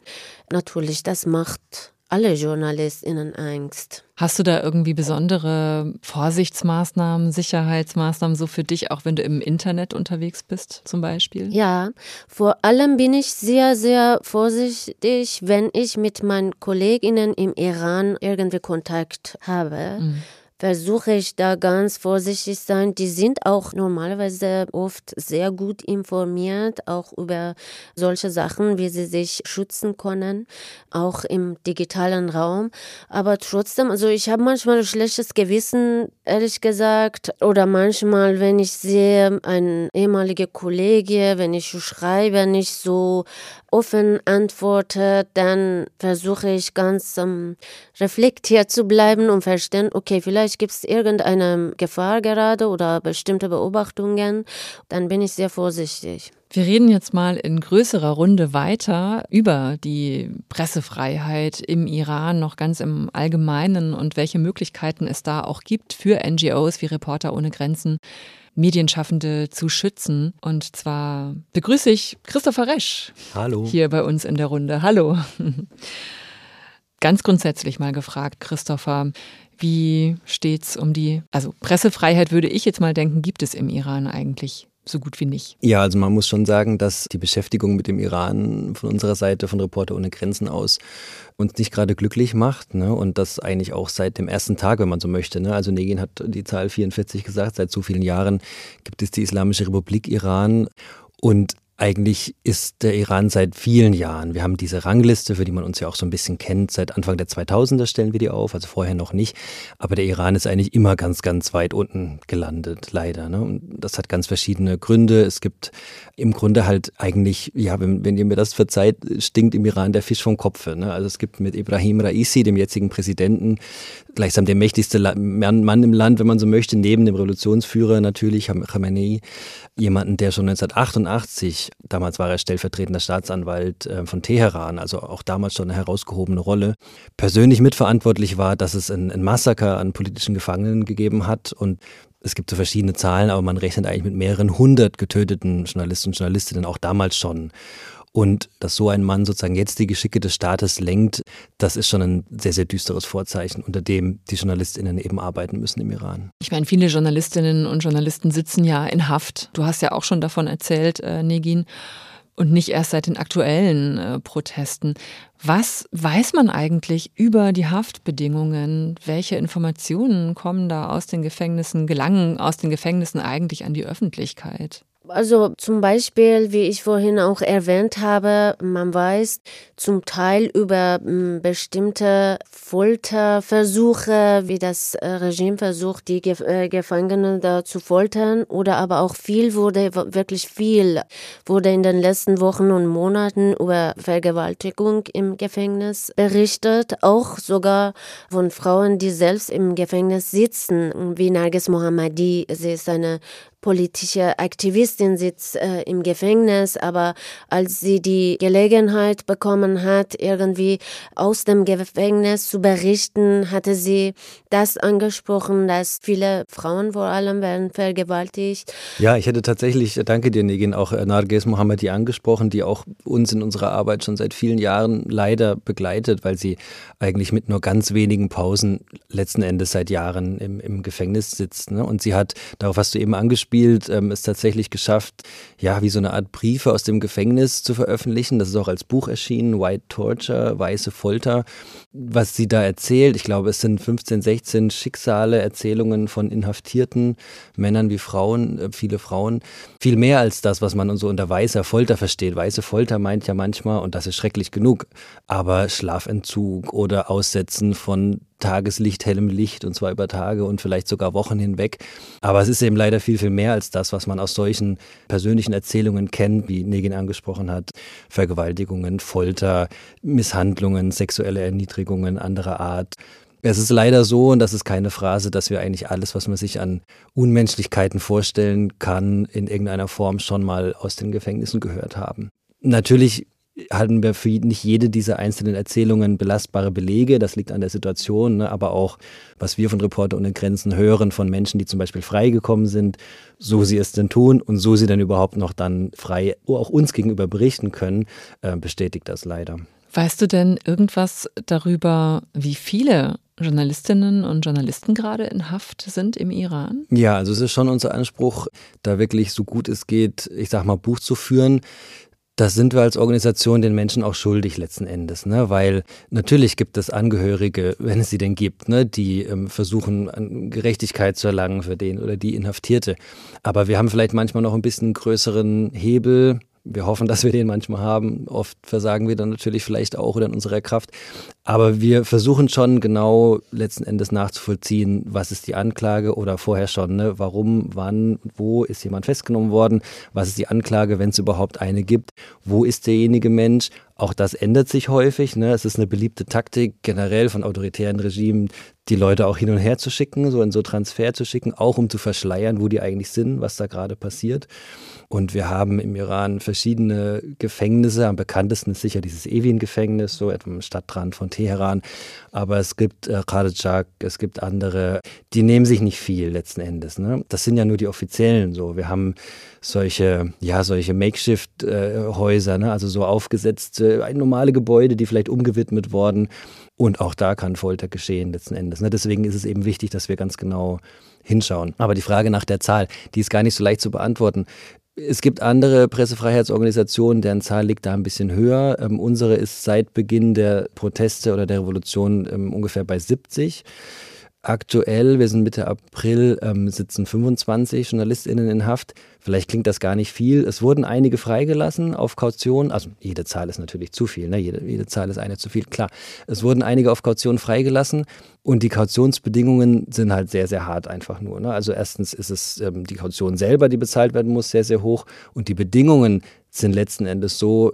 Natürlich, das macht alle JournalistInnen Angst. Hast du da irgendwie besondere Vorsichtsmaßnahmen, Sicherheitsmaßnahmen so für dich, auch wenn du im Internet unterwegs bist, zum Beispiel? Ja, vor allem bin ich sehr, sehr vorsichtig, wenn ich mit meinen KollegInnen im Iran irgendwie Kontakt habe. Mhm versuche ich da ganz vorsichtig sein. Die sind auch normalerweise oft sehr gut informiert, auch über solche Sachen, wie sie sich schützen können, auch im digitalen Raum. Aber trotzdem, also ich habe manchmal ein schlechtes Gewissen, ehrlich gesagt, oder manchmal, wenn ich sehe, ein ehemaliger Kollege, wenn ich schreibe, nicht so offen antworte, dann versuche ich ganz ähm, reflektiert zu bleiben und verstehen, okay, vielleicht gibt es irgendeine Gefahr gerade oder bestimmte Beobachtungen. Dann bin ich sehr vorsichtig. Wir reden jetzt mal in größerer Runde weiter über die Pressefreiheit im Iran, noch ganz im Allgemeinen und welche Möglichkeiten es da auch gibt für NGOs wie Reporter ohne Grenzen, Medienschaffende zu schützen. Und zwar begrüße ich Christopher Resch. Hallo. Hier bei uns in der Runde. Hallo. Ganz grundsätzlich mal gefragt, Christopher, wie steht's um die, also Pressefreiheit würde ich jetzt mal denken, gibt es im Iran eigentlich so gut wie nicht. Ja, also man muss schon sagen, dass die Beschäftigung mit dem Iran von unserer Seite, von Reporter ohne Grenzen aus, uns nicht gerade glücklich macht. Ne? Und das eigentlich auch seit dem ersten Tag, wenn man so möchte. Ne? Also Negin hat die Zahl 44 gesagt, seit so vielen Jahren gibt es die Islamische Republik Iran. Und eigentlich ist der Iran seit vielen Jahren, wir haben diese Rangliste, für die man uns ja auch so ein bisschen kennt, seit Anfang der 2000er stellen wir die auf, also vorher noch nicht. Aber der Iran ist eigentlich immer ganz, ganz weit unten gelandet, leider. Ne? Und das hat ganz verschiedene Gründe. Es gibt im Grunde halt eigentlich, ja, wenn, wenn ihr mir das verzeiht, stinkt im Iran der Fisch vom Kopfe. Ne? Also es gibt mit Ibrahim Raisi, dem jetzigen Präsidenten, gleichsam der mächtigste Mann im Land, wenn man so möchte, neben dem Revolutionsführer natürlich, Khamenei, jemanden, der schon 1988, damals war er stellvertretender Staatsanwalt äh, von Teheran, also auch damals schon eine herausgehobene Rolle, persönlich mitverantwortlich war, dass es ein, ein Massaker an politischen Gefangenen gegeben hat und es gibt so verschiedene Zahlen, aber man rechnet eigentlich mit mehreren hundert getöteten Journalisten und Journalistinnen auch damals schon. Und dass so ein Mann sozusagen jetzt die Geschicke des Staates lenkt, das ist schon ein sehr, sehr düsteres Vorzeichen, unter dem die JournalistInnen eben arbeiten müssen im Iran. Ich meine, viele Journalistinnen und Journalisten sitzen ja in Haft. Du hast ja auch schon davon erzählt, äh, Negin. Und nicht erst seit den aktuellen äh, Protesten. Was weiß man eigentlich über die Haftbedingungen? Welche Informationen kommen da aus den Gefängnissen, gelangen aus den Gefängnissen eigentlich an die Öffentlichkeit? Also zum Beispiel, wie ich vorhin auch erwähnt habe, man weiß zum Teil über hm, bestimmte Folterversuche, wie das äh, Regime versucht, die äh, Gefangenen da zu foltern, oder aber auch viel wurde, wirklich viel wurde in den letzten Wochen und Monaten über Vergewaltigung im Gefängnis berichtet, auch sogar von Frauen, die selbst im Gefängnis sitzen, wie Nargis Mohammadi. Sie ist eine politische Aktivistin sitzt äh, im Gefängnis, aber als sie die Gelegenheit bekommen hat, irgendwie aus dem Gefängnis zu berichten, hatte sie das angesprochen, dass viele Frauen vor allem werden vergewaltigt. Ja, ich hätte tatsächlich, danke dir, Negin, auch äh, Narges Mohammadi angesprochen, die auch uns in unserer Arbeit schon seit vielen Jahren leider begleitet, weil sie eigentlich mit nur ganz wenigen Pausen letzten Endes seit Jahren im, im Gefängnis sitzt. Ne? Und sie hat, darauf hast du eben angesprochen, gespielt, ähm, es tatsächlich geschafft, ja, wie so eine Art Briefe aus dem Gefängnis zu veröffentlichen. Das ist auch als Buch erschienen, White Torture, Weiße Folter. Was sie da erzählt, ich glaube, es sind 15, 16 Schicksale, Erzählungen von inhaftierten Männern wie Frauen, äh, viele Frauen. Viel mehr als das, was man so unter weißer Folter versteht. Weiße Folter meint ja manchmal, und das ist schrecklich genug, aber Schlafentzug oder Aussetzen von Tageslicht, hellem Licht und zwar über Tage und vielleicht sogar Wochen hinweg. Aber es ist eben leider viel, viel mehr als das, was man aus solchen persönlichen Erzählungen kennt, wie Negin angesprochen hat. Vergewaltigungen, Folter, Misshandlungen, sexuelle Erniedrigungen anderer Art. Es ist leider so, und das ist keine Phrase, dass wir eigentlich alles, was man sich an Unmenschlichkeiten vorstellen kann, in irgendeiner Form schon mal aus den Gefängnissen gehört haben. Natürlich halten wir für nicht jede dieser einzelnen Erzählungen belastbare Belege. Das liegt an der Situation, ne? aber auch, was wir von Reporter ohne Grenzen hören, von Menschen, die zum Beispiel freigekommen sind, so sie es denn tun und so sie dann überhaupt noch dann frei auch uns gegenüber berichten können, äh, bestätigt das leider. Weißt du denn irgendwas darüber, wie viele Journalistinnen und Journalisten gerade in Haft sind im Iran? Ja, also es ist schon unser Anspruch, da wirklich so gut es geht, ich sag mal, Buch zu führen das sind wir als Organisation den Menschen auch schuldig letzten Endes, ne? weil natürlich gibt es Angehörige, wenn es sie denn gibt, ne? die ähm, versuchen, Gerechtigkeit zu erlangen für den oder die Inhaftierte. Aber wir haben vielleicht manchmal noch ein bisschen größeren Hebel, Wir hoffen, dass wir den manchmal haben. Oft versagen wir dann natürlich vielleicht auch oder in unserer Kraft. Aber wir versuchen schon genau letzten Endes nachzuvollziehen, was ist die Anklage oder vorher schon, ne? warum, wann, wo ist jemand festgenommen worden, was ist die Anklage, wenn es überhaupt eine gibt, wo ist derjenige Mensch. Auch das ändert sich häufig. Ne? Es ist eine beliebte Taktik generell von autoritären Regimen, die Leute auch hin und her zu schicken, so in so Transfer zu schicken, auch um zu verschleiern, wo die eigentlich sind, was da gerade passiert. Und wir haben im Iran verschiedene Gefängnisse. Am bekanntesten ist sicher dieses Evin-Gefängnis, so etwa im Stadtrand von Teheran. Aber es gibt äh, Kharajak, es gibt andere, die nehmen sich nicht viel letzten Endes. Ne? Das sind ja nur die offiziellen so. Wir haben solche, ja, solche Makeshift-Häuser, äh, ne? also so aufgesetzte, normale Gebäude, die vielleicht umgewidmet wurden. Und auch da kann Folter geschehen letzten Endes. Ne? Deswegen ist es eben wichtig, dass wir ganz genau hinschauen. Aber die Frage nach der Zahl, die ist gar nicht so leicht zu beantworten. Es gibt andere Pressefreiheitsorganisationen, deren Zahl liegt da ein bisschen höher. Ähm, unsere ist seit Beginn der Proteste oder der Revolution ähm, ungefähr bei 70. Aktuell, wir sind Mitte April, ähm, sitzen 25 JournalistInnen in Haft. Vielleicht klingt das gar nicht viel. Es wurden einige freigelassen auf Kaution. Also jede Zahl ist natürlich zu viel, ne? jede, jede Zahl ist eine zu viel, klar. Es wurden einige auf Kaution freigelassen und die Kautionsbedingungen sind halt sehr, sehr hart einfach nur. Ne? Also erstens ist es ähm, die Kaution selber, die bezahlt werden muss, sehr, sehr hoch. Und die Bedingungen sind letzten Endes so,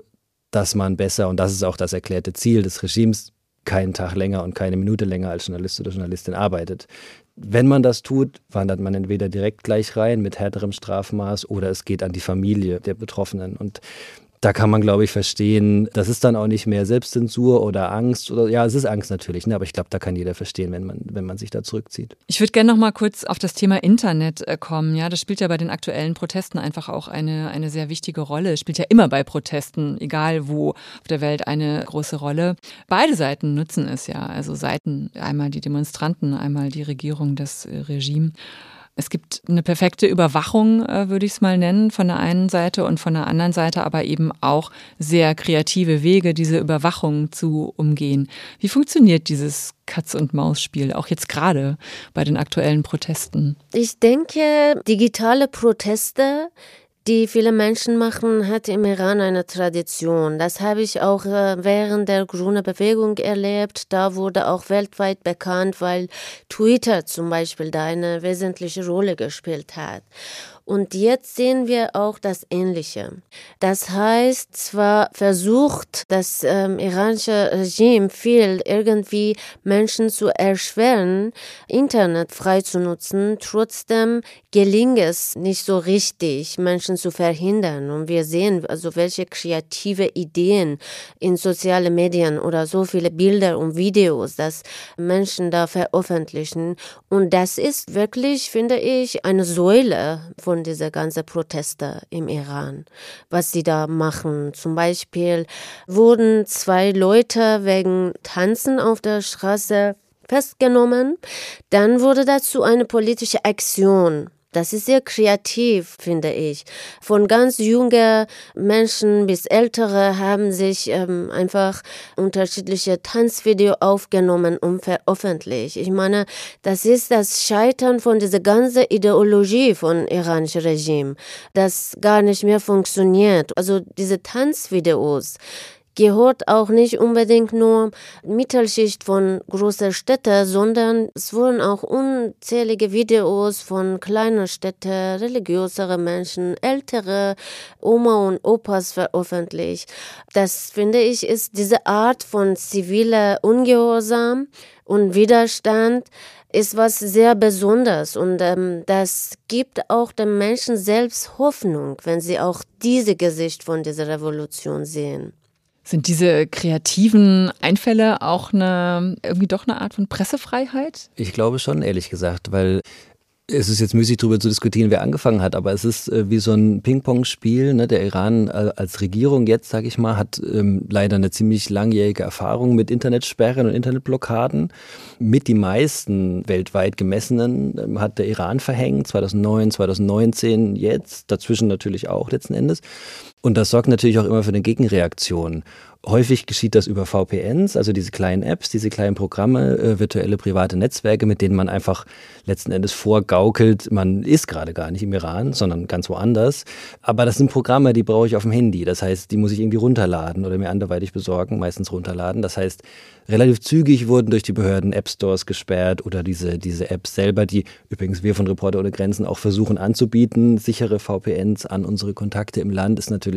dass man besser, und das ist auch das erklärte Ziel des Regimes, keinen Tag länger und keine Minute länger als Journalist oder Journalistin arbeitet. Wenn man das tut, wandert man entweder direkt gleich rein mit härterem Strafmaß oder es geht an die Familie der Betroffenen. Und da kann man, glaube ich, verstehen, das ist dann auch nicht mehr Selbstzensur oder Angst oder ja, es ist Angst natürlich, ne? aber ich glaube, da kann jeder verstehen, wenn man, wenn man sich da zurückzieht. Ich würde gerne noch mal kurz auf das Thema Internet äh, kommen. Ja, das spielt ja bei den aktuellen Protesten einfach auch eine, eine sehr wichtige Rolle. Es spielt ja immer bei Protesten, egal wo auf der Welt, eine große Rolle. Beide Seiten nutzen es ja. Also Seiten, einmal die Demonstranten, einmal die Regierung, das Regime. Es gibt eine perfekte Überwachung, äh, würde ich es mal nennen, von der einen Seite und von der anderen Seite aber eben auch sehr kreative Wege, diese Überwachung zu umgehen. Wie funktioniert dieses Katz-und-Maus-Spiel, auch jetzt gerade bei den aktuellen Protesten? Ich denke, digitale Proteste die viele Menschen machen, hat im Iran eine Tradition. Das habe ich auch äh, während der grünen Bewegung erlebt. Da wurde auch weltweit bekannt, weil Twitter zum Beispiel da eine wesentliche Rolle gespielt hat. Und jetzt sehen wir auch das Ähnliche. Das heißt, zwar versucht das ähm, iranische Regime viel irgendwie Menschen zu erschweren, Internet frei zu nutzen, trotzdem gelingt es nicht so richtig, Menschen zu verhindern. Und wir sehen also, welche kreative Ideen in sozialen Medien oder so viele Bilder und Videos, dass Menschen da veröffentlichen. Und das ist wirklich, finde ich, eine Säule von von dieser ganzen Proteste im Iran, was sie da machen. Zum Beispiel wurden zwei Leute wegen Tanzen auf der Straße festgenommen. Dann wurde dazu eine politische Aktion das ist sehr kreativ, finde ich. Von ganz jungen Menschen bis ältere haben sich ähm, einfach unterschiedliche Tanzvideos aufgenommen und veröffentlicht. Ich meine, das ist das Scheitern von dieser ganzen Ideologie von iranischem Regime, das gar nicht mehr funktioniert. Also diese Tanzvideos, gehört auch nicht unbedingt nur Mittelschicht von großer Städte, sondern es wurden auch unzählige Videos von kleinen Städten, religiösere Menschen, ältere Oma und Opas veröffentlicht. Das finde ich ist diese Art von ziviler Ungehorsam und Widerstand ist was sehr Besonderes und ähm, das gibt auch den Menschen selbst Hoffnung, wenn sie auch diese Gesicht von dieser Revolution sehen. Sind diese kreativen Einfälle auch eine, irgendwie doch eine Art von Pressefreiheit? Ich glaube schon, ehrlich gesagt, weil es ist jetzt müßig darüber zu diskutieren, wer angefangen hat, aber es ist äh, wie so ein Ping-Pong-Spiel. Ne? Der Iran äh, als Regierung jetzt, sage ich mal, hat ähm, leider eine ziemlich langjährige Erfahrung mit Internetsperren und Internetblockaden. Mit die meisten weltweit gemessenen ähm, hat der Iran verhängt, 2009, 2019, jetzt, dazwischen natürlich auch letzten Endes. Und das sorgt natürlich auch immer für eine Gegenreaktion. Häufig geschieht das über VPNs, also diese kleinen Apps, diese kleinen Programme, äh, virtuelle private Netzwerke, mit denen man einfach letzten Endes vorgaukelt, man ist gerade gar nicht im Iran, sondern ganz woanders. Aber das sind Programme, die brauche ich auf dem Handy. Das heißt, die muss ich irgendwie runterladen oder mir anderweitig besorgen, meistens runterladen. Das heißt, relativ zügig wurden durch die Behörden App Stores gesperrt oder diese, diese Apps selber, die übrigens wir von Reporter ohne Grenzen auch versuchen anzubieten. Sichere VPNs an unsere Kontakte im Land ist natürlich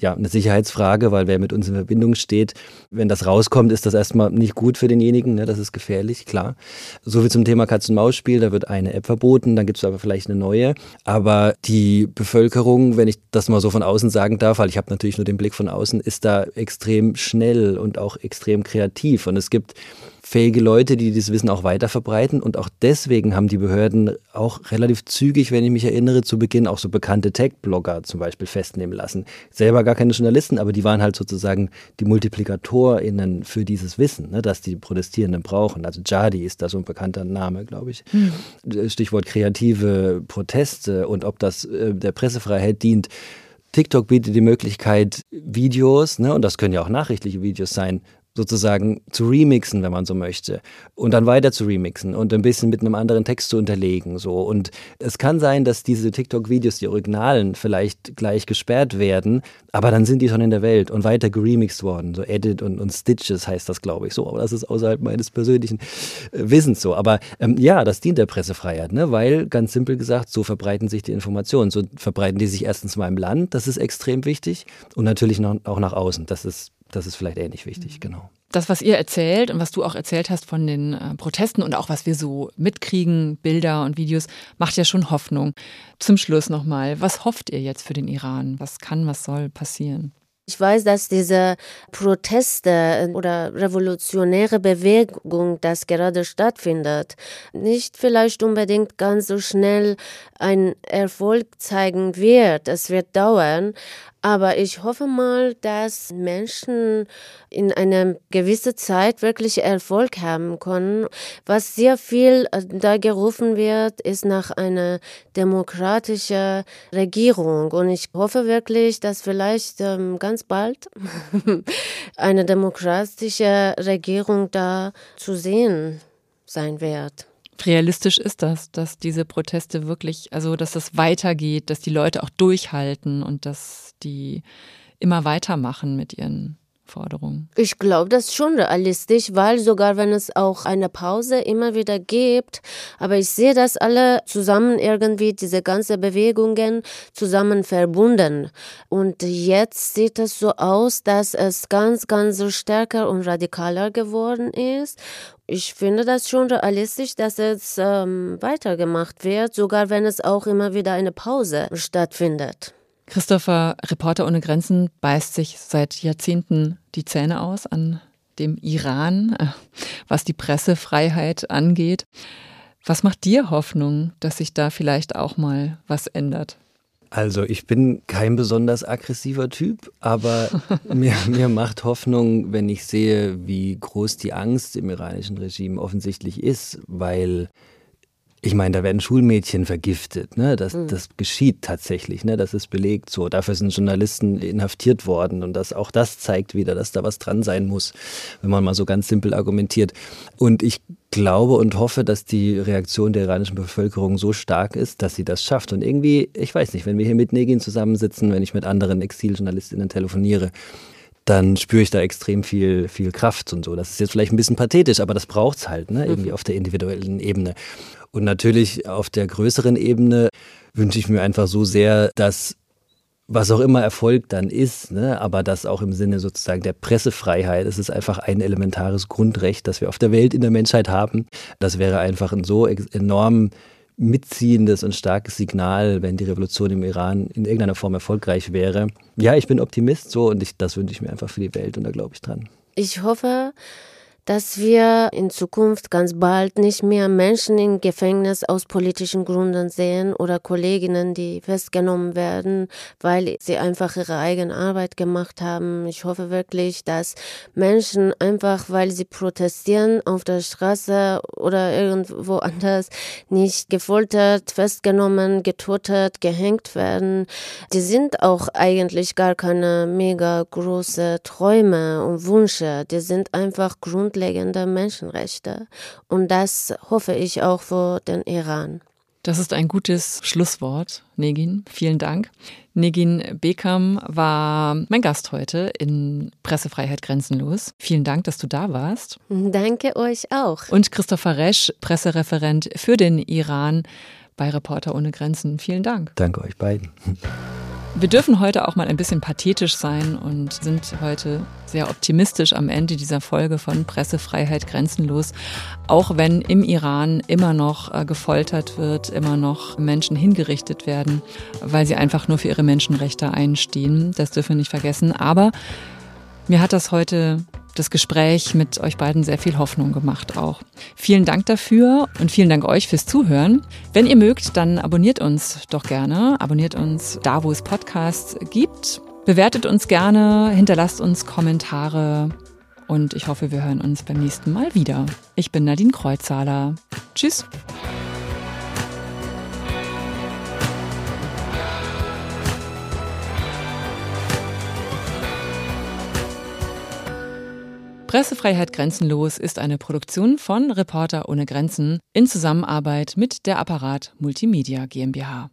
ja, eine Sicherheitsfrage, weil wer mit uns in Verbindung steht, wenn das rauskommt, ist das erstmal nicht gut für denjenigen, ne? das ist gefährlich, klar. So wie zum Thema Katz-und-Maus-Spiel, da wird eine App verboten, dann gibt es aber vielleicht eine neue. Aber die Bevölkerung, wenn ich das mal so von außen sagen darf, weil ich habe natürlich nur den Blick von außen, ist da extrem schnell und auch extrem kreativ. Und es gibt fähige Leute, die dieses Wissen auch weiter verbreiten. Und auch deswegen haben die Behörden auch relativ zügig, wenn ich mich erinnere, zu Beginn auch so bekannte Tech-Blogger zum Beispiel festnehmen lassen. Selber gar keine Journalisten, aber die waren halt sozusagen die MultiplikatorInnen für dieses Wissen, ne, das die Protestierenden brauchen. Also Jadi ist da so ein bekannter Name, glaube ich. Mhm. Stichwort kreative Proteste und ob das äh, der Pressefreiheit dient. TikTok bietet die Möglichkeit, Videos, ne, und das können ja auch nachrichtliche Videos sein, sozusagen zu remixen, wenn man so möchte. Und dann weiter zu remixen und ein bisschen mit einem anderen Text zu unterlegen. So. Und es kann sein, dass diese TikTok-Videos, die Originalen, vielleicht gleich gesperrt werden, aber dann sind die schon in der Welt und weiter geremixed worden. So Edit und, und Stitches heißt das, glaube ich. So, aber das ist außerhalb meines persönlichen äh, Wissens so. Aber ähm, ja, das dient der Pressefreiheit, ne? weil ganz simpel gesagt, so verbreiten sich die Informationen. So verbreiten die sich erstens mal im Land, das ist extrem wichtig, und natürlich noch, auch nach außen. Das ist das ist vielleicht ähnlich wichtig, mhm. genau. Das, was ihr erzählt und was du auch erzählt hast von den äh, Protesten und auch was wir so mitkriegen, Bilder und Videos, macht ja schon Hoffnung. Zum Schluss nochmal, was hofft ihr jetzt für den Iran? Was kann, was soll passieren? Ich weiß, dass diese Proteste oder revolutionäre Bewegung, das gerade stattfindet, nicht vielleicht unbedingt ganz so schnell einen Erfolg zeigen wird. Es wird dauern, aber ich hoffe mal, dass Menschen in einer gewissen Zeit wirklich Erfolg haben können. Was sehr viel äh, da gerufen wird, ist nach einer demokratischen Regierung. Und ich hoffe wirklich, dass vielleicht ähm, ganz bald eine demokratische Regierung da zu sehen sein wird. Realistisch ist das, dass diese Proteste wirklich, also dass das weitergeht, dass die Leute auch durchhalten und dass die immer weitermachen mit ihren Forderungen? Ich glaube, das ist schon realistisch, weil sogar wenn es auch eine Pause immer wieder gibt, aber ich sehe das alle zusammen irgendwie, diese ganzen Bewegungen zusammen verbunden. Und jetzt sieht es so aus, dass es ganz, ganz so stärker und radikaler geworden ist. Ich finde das schon realistisch, dass es ähm, weitergemacht wird, sogar wenn es auch immer wieder eine Pause stattfindet. Christopher, Reporter ohne Grenzen, beißt sich seit Jahrzehnten die Zähne aus an dem Iran, äh, was die Pressefreiheit angeht. Was macht dir Hoffnung, dass sich da vielleicht auch mal was ändert? Also ich bin kein besonders aggressiver Typ, aber mir, mir macht Hoffnung, wenn ich sehe, wie groß die Angst im iranischen Regime offensichtlich ist, weil ich meine, da werden Schulmädchen vergiftet. Ne? Das, mhm. das geschieht tatsächlich. Ne? Das ist belegt so. Dafür sind Journalisten inhaftiert worden. Und das, auch das zeigt wieder, dass da was dran sein muss, wenn man mal so ganz simpel argumentiert. Und ich glaube und hoffe, dass die Reaktion der iranischen Bevölkerung so stark ist, dass sie das schafft. Und irgendwie, ich weiß nicht, wenn wir hier mit Negin zusammensitzen, wenn ich mit anderen Exiljournalistinnen telefoniere, dann spüre ich da extrem viel, viel Kraft und so. Das ist jetzt vielleicht ein bisschen pathetisch, aber das braucht es halt, ne? irgendwie mhm. auf der individuellen Ebene. Und natürlich auf der größeren Ebene wünsche ich mir einfach so sehr, dass was auch immer Erfolg dann ist, ne, aber das auch im Sinne sozusagen der Pressefreiheit, es ist einfach ein elementares Grundrecht, das wir auf der Welt in der Menschheit haben. Das wäre einfach ein so enorm mitziehendes und starkes Signal, wenn die Revolution im Iran in irgendeiner Form erfolgreich wäre. Ja, ich bin Optimist so und ich, das wünsche ich mir einfach für die Welt und da glaube ich dran. Ich hoffe, dass wir in Zukunft ganz bald nicht mehr Menschen im Gefängnis aus politischen Gründen sehen oder Kolleginnen, die festgenommen werden, weil sie einfach ihre eigene Arbeit gemacht haben. Ich hoffe wirklich, dass Menschen einfach, weil sie protestieren auf der Straße oder irgendwo anders, nicht gefoltert, festgenommen, getötet, gehängt werden. Die sind auch eigentlich gar keine mega große Träume und Wünsche. Die sind einfach Grund grundlegende Menschenrechte. Und das hoffe ich auch für den Iran. Das ist ein gutes Schlusswort, Negin. Vielen Dank. Negin Bekam war mein Gast heute in Pressefreiheit Grenzenlos. Vielen Dank, dass du da warst. Danke euch auch. Und Christopher Resch, Pressereferent für den Iran bei Reporter ohne Grenzen. Vielen Dank. Danke euch beiden. Wir dürfen heute auch mal ein bisschen pathetisch sein und sind heute sehr optimistisch am Ende dieser Folge von Pressefreiheit grenzenlos. Auch wenn im Iran immer noch äh, gefoltert wird, immer noch Menschen hingerichtet werden, weil sie einfach nur für ihre Menschenrechte einstehen. Das dürfen wir nicht vergessen. Aber mir hat das heute das Gespräch mit euch beiden sehr viel Hoffnung gemacht auch. Vielen Dank dafür und vielen Dank euch fürs Zuhören. Wenn ihr mögt, dann abonniert uns doch gerne. Abonniert uns da, wo es Podcasts gibt. Bewertet uns gerne, hinterlasst uns Kommentare und ich hoffe, wir hören uns beim nächsten Mal wieder. Ich bin Nadine Kreuzhaler. Tschüss. Pressefreiheit Grenzenlos ist eine Produktion von Reporter ohne Grenzen in Zusammenarbeit mit der Apparat Multimedia GmbH.